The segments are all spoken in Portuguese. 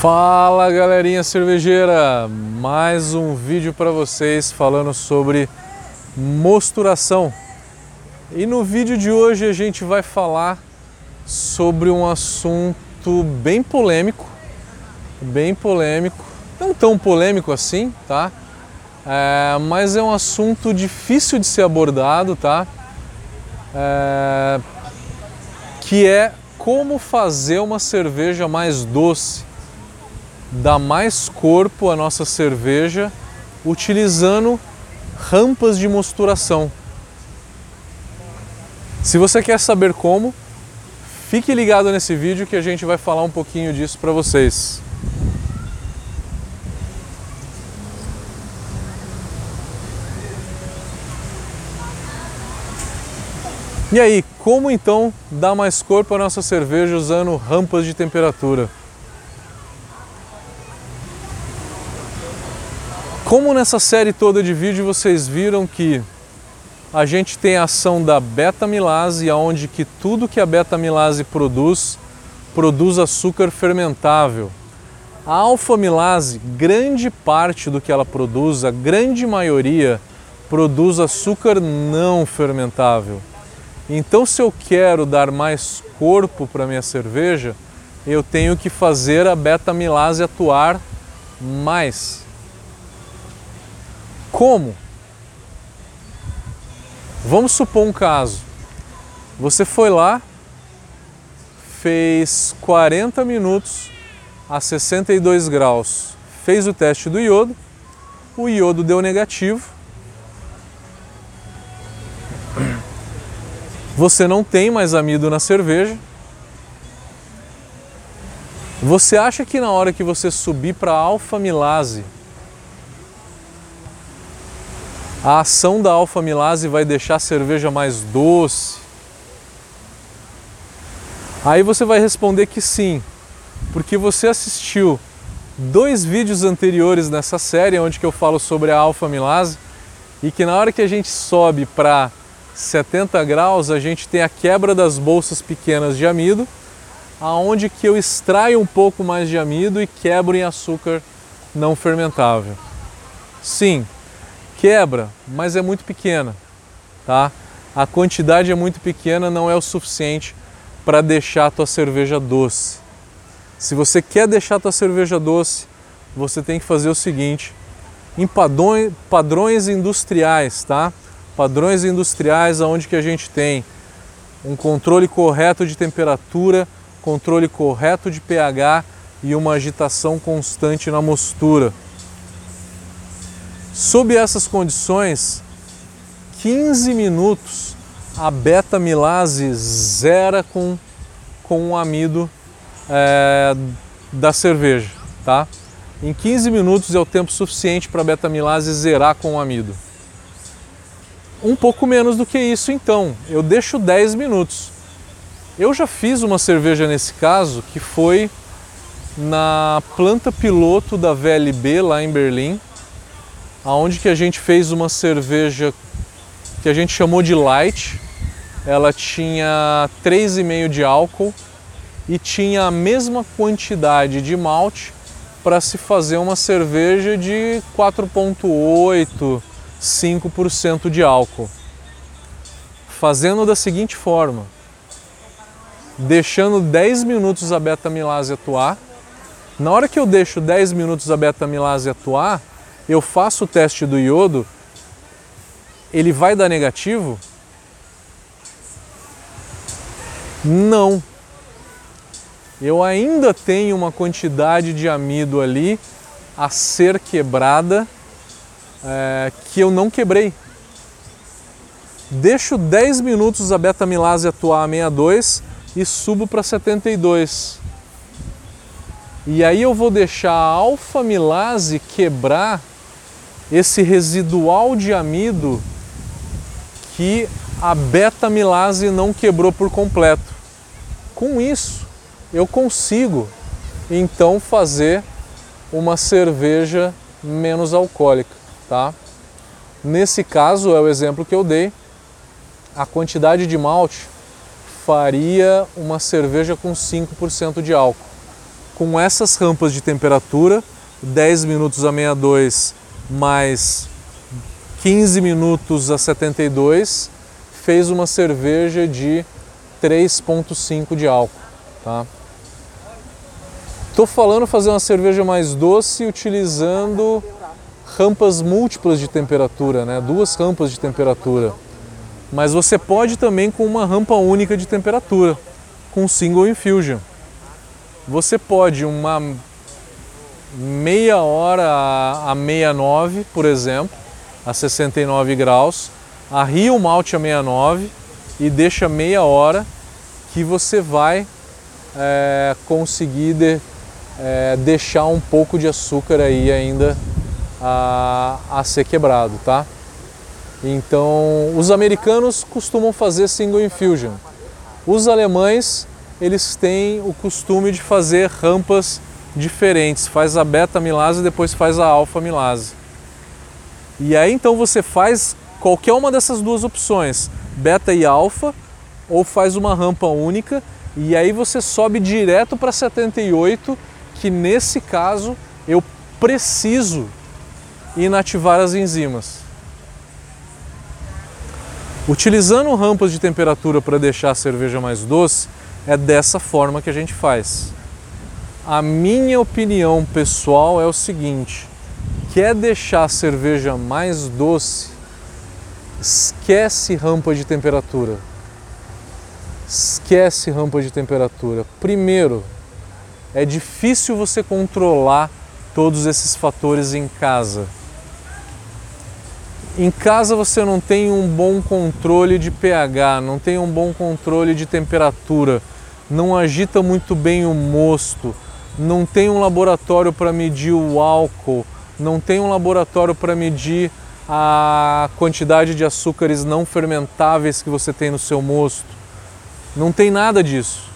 Fala galerinha cervejeira, mais um vídeo para vocês falando sobre mosturação. E no vídeo de hoje a gente vai falar sobre um assunto bem polêmico, bem polêmico, não tão polêmico assim, tá? É, mas é um assunto difícil de ser abordado, tá? É, que é como fazer uma cerveja mais doce dar mais corpo à nossa cerveja utilizando rampas de mosturação. Se você quer saber como, fique ligado nesse vídeo que a gente vai falar um pouquinho disso para vocês. E aí, como então dar mais corpo à nossa cerveja usando rampas de temperatura? Como nessa série toda de vídeo vocês viram que a gente tem a ação da beta-milase, onde que tudo que a beta-milase produz, produz açúcar fermentável. A alfa-milase, grande parte do que ela produz, a grande maioria, produz açúcar não fermentável. Então, se eu quero dar mais corpo para minha cerveja, eu tenho que fazer a beta-milase atuar mais. Como? Vamos supor um caso. Você foi lá, fez 40 minutos a 62 graus, fez o teste do iodo, o iodo deu negativo. Você não tem mais amido na cerveja. Você acha que na hora que você subir para alfa-milase, a ação da alfa-milase vai deixar a cerveja mais doce? Aí você vai responder que sim, porque você assistiu dois vídeos anteriores nessa série onde que eu falo sobre a alfa-milase e que na hora que a gente sobe para 70 graus, a gente tem a quebra das bolsas pequenas de amido, aonde que eu extraio um pouco mais de amido e quebro em açúcar não fermentável. Sim, quebra, mas é muito pequena, tá? A quantidade é muito pequena, não é o suficiente para deixar a tua cerveja doce. Se você quer deixar a tua cerveja doce, você tem que fazer o seguinte, em padrões, padrões industriais, tá? Padrões industriais onde que a gente tem um controle correto de temperatura, controle correto de pH e uma agitação constante na mostura. Sob essas condições, 15 minutos a beta-milase zera com, com o amido é, da cerveja, tá? Em 15 minutos é o tempo suficiente para a beta-milase zerar com o amido. Um pouco menos do que isso então, eu deixo 10 minutos. Eu já fiz uma cerveja nesse caso que foi na planta piloto da VLB lá em Berlim, aonde que a gente fez uma cerveja que a gente chamou de light. Ela tinha 3,5 de álcool e tinha a mesma quantidade de malte para se fazer uma cerveja de 4,8, 5% de álcool. Fazendo da seguinte forma: deixando 10 minutos a beta-milase atuar. Na hora que eu deixo 10 minutos a beta-milase atuar, eu faço o teste do iodo, ele vai dar negativo? Não. Eu ainda tenho uma quantidade de amido ali a ser quebrada é, que eu não quebrei. Deixo 10 minutos a beta-milase atuar a 62 e subo para 72. E aí eu vou deixar a alfa-milase quebrar esse residual de amido que a beta-milase não quebrou por completo. Com isso, eu consigo então fazer uma cerveja menos alcoólica, tá? Nesse caso, é o exemplo que eu dei, a quantidade de malte faria uma cerveja com 5% de álcool. com essas rampas de temperatura, 10 minutos a 62 mais 15 minutos a 72, fez uma cerveja de 3,5 de álcool. Tá? Tô falando fazer uma cerveja mais doce utilizando rampas múltiplas de temperatura, né? duas rampas de temperatura. Mas você pode também com uma rampa única de temperatura, com single infusion. Você pode uma meia hora a 69, por exemplo, a 69 graus, arria o malte a 69 e deixa meia hora que você vai é, conseguir de, é, deixar um pouco de açúcar aí ainda a, a ser quebrado, tá? Então, os americanos costumam fazer single infusion. Os alemães, eles têm o costume de fazer rampas diferentes. Faz a beta amilase e depois faz a alfa amilase. E aí então você faz qualquer uma dessas duas opções, beta e alfa, ou faz uma rampa única e aí você sobe direto para 78, que nesse caso eu preciso inativar as enzimas. Utilizando rampas de temperatura para deixar a cerveja mais doce, é dessa forma que a gente faz. A minha opinião pessoal é o seguinte: quer deixar a cerveja mais doce, esquece rampa de temperatura. Esquece rampa de temperatura. Primeiro, é difícil você controlar todos esses fatores em casa. Em casa você não tem um bom controle de pH, não tem um bom controle de temperatura, não agita muito bem o mosto, não tem um laboratório para medir o álcool, não tem um laboratório para medir a quantidade de açúcares não fermentáveis que você tem no seu mosto. Não tem nada disso.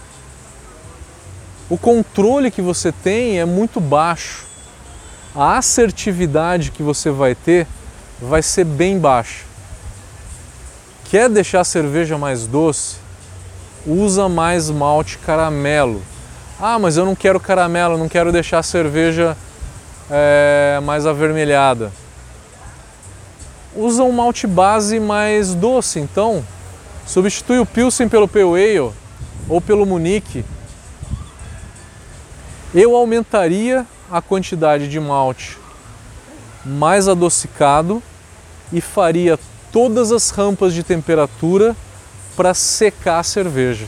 O controle que você tem é muito baixo. A assertividade que você vai ter vai ser bem baixa. Quer deixar a cerveja mais doce? Usa mais malte caramelo. Ah, mas eu não quero caramelo, não quero deixar a cerveja é, mais avermelhada. Usa um malte base mais doce, então. Substitui o Pilsen pelo Pale Ale ou pelo Munique. Eu aumentaria a quantidade de malte mais adocicado e faria todas as rampas de temperatura para secar a cerveja.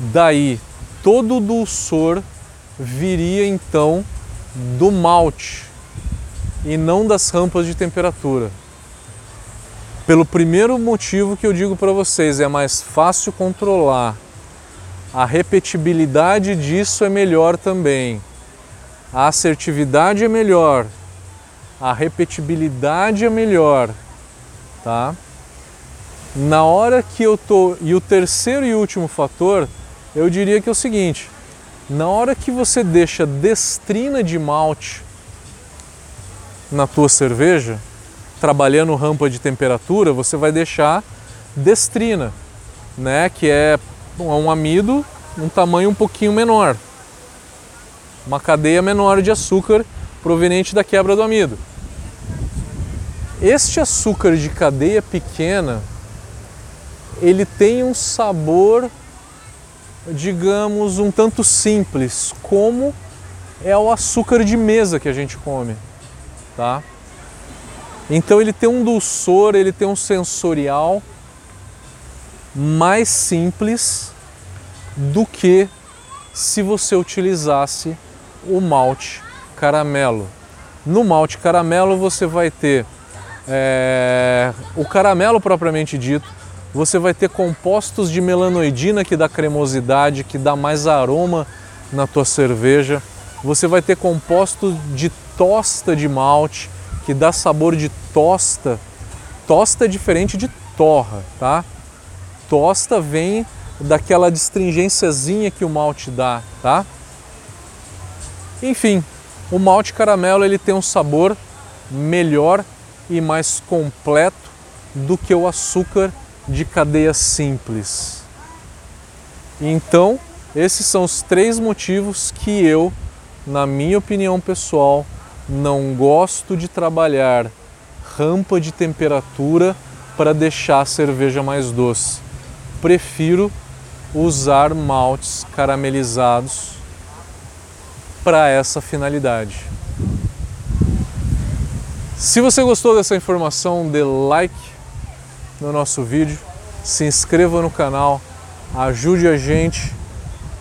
Daí todo o dulçor viria então do malte e não das rampas de temperatura. Pelo primeiro motivo que eu digo para vocês, é mais fácil controlar. A repetibilidade disso é melhor também. A assertividade é melhor. A repetibilidade é melhor, tá? Na hora que eu tô e o terceiro e último fator, eu diria que é o seguinte: na hora que você deixa destrina de malte na tua cerveja, trabalhando rampa de temperatura, você vai deixar destrina, né, que é um amido um tamanho um pouquinho menor. Uma cadeia menor de açúcar proveniente da quebra do amido. Este açúcar de cadeia pequena, ele tem um sabor digamos, um tanto simples, como é o açúcar de mesa que a gente come, tá? Então ele tem um dulçor, ele tem um sensorial mais simples do que se você utilizasse o malte caramelo. No malte caramelo você vai ter é, o caramelo propriamente dito, você vai ter compostos de melanoidina que dá cremosidade, que dá mais aroma na tua cerveja. Você vai ter composto de tosta de malte, que dá sabor de tosta. Tosta é diferente de torra, tá? Tosta vem daquela distringênciazinha que o malte dá, tá? Enfim, o malte caramelo ele tem um sabor melhor e mais completo do que o açúcar de cadeia simples. Então, esses são os três motivos que eu na minha opinião pessoal, não gosto de trabalhar rampa de temperatura para deixar a cerveja mais doce. Prefiro usar maltes caramelizados para essa finalidade. Se você gostou dessa informação, dê like no nosso vídeo, se inscreva no canal, ajude a gente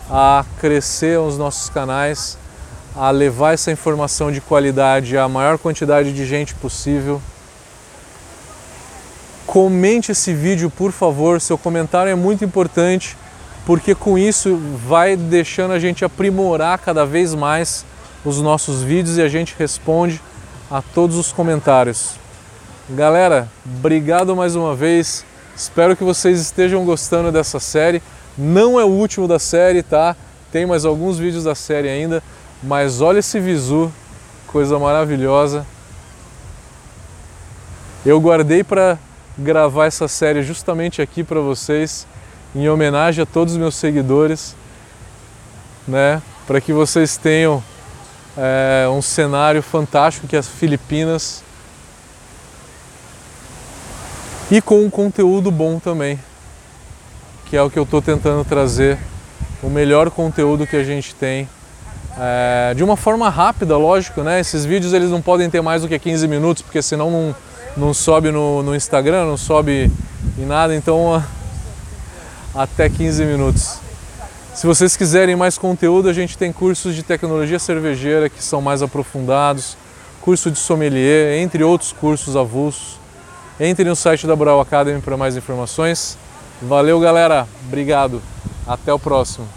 a crescer os nossos canais, a levar essa informação de qualidade à maior quantidade de gente possível. Comente esse vídeo, por favor, seu comentário é muito importante, porque com isso vai deixando a gente aprimorar cada vez mais os nossos vídeos e a gente responde a todos os comentários. Galera, obrigado mais uma vez. Espero que vocês estejam gostando dessa série. Não é o último da série, tá? Tem mais alguns vídeos da série ainda, mas olha esse visu, coisa maravilhosa. Eu guardei para gravar essa série justamente aqui para vocês, em homenagem a todos os meus seguidores, né? Para que vocês tenham é, um cenário fantástico que é as Filipinas e com um conteúdo bom também, que é o que eu estou tentando trazer, o melhor conteúdo que a gente tem, é, de uma forma rápida, lógico, né? Esses vídeos eles não podem ter mais do que 15 minutos, porque senão não, não sobe no, no Instagram, não sobe em nada, então até 15 minutos. Se vocês quiserem mais conteúdo, a gente tem cursos de tecnologia cervejeira que são mais aprofundados, curso de sommelier, entre outros cursos avulsos. Entre no site da Brau Academy para mais informações. Valeu, galera. Obrigado. Até o próximo.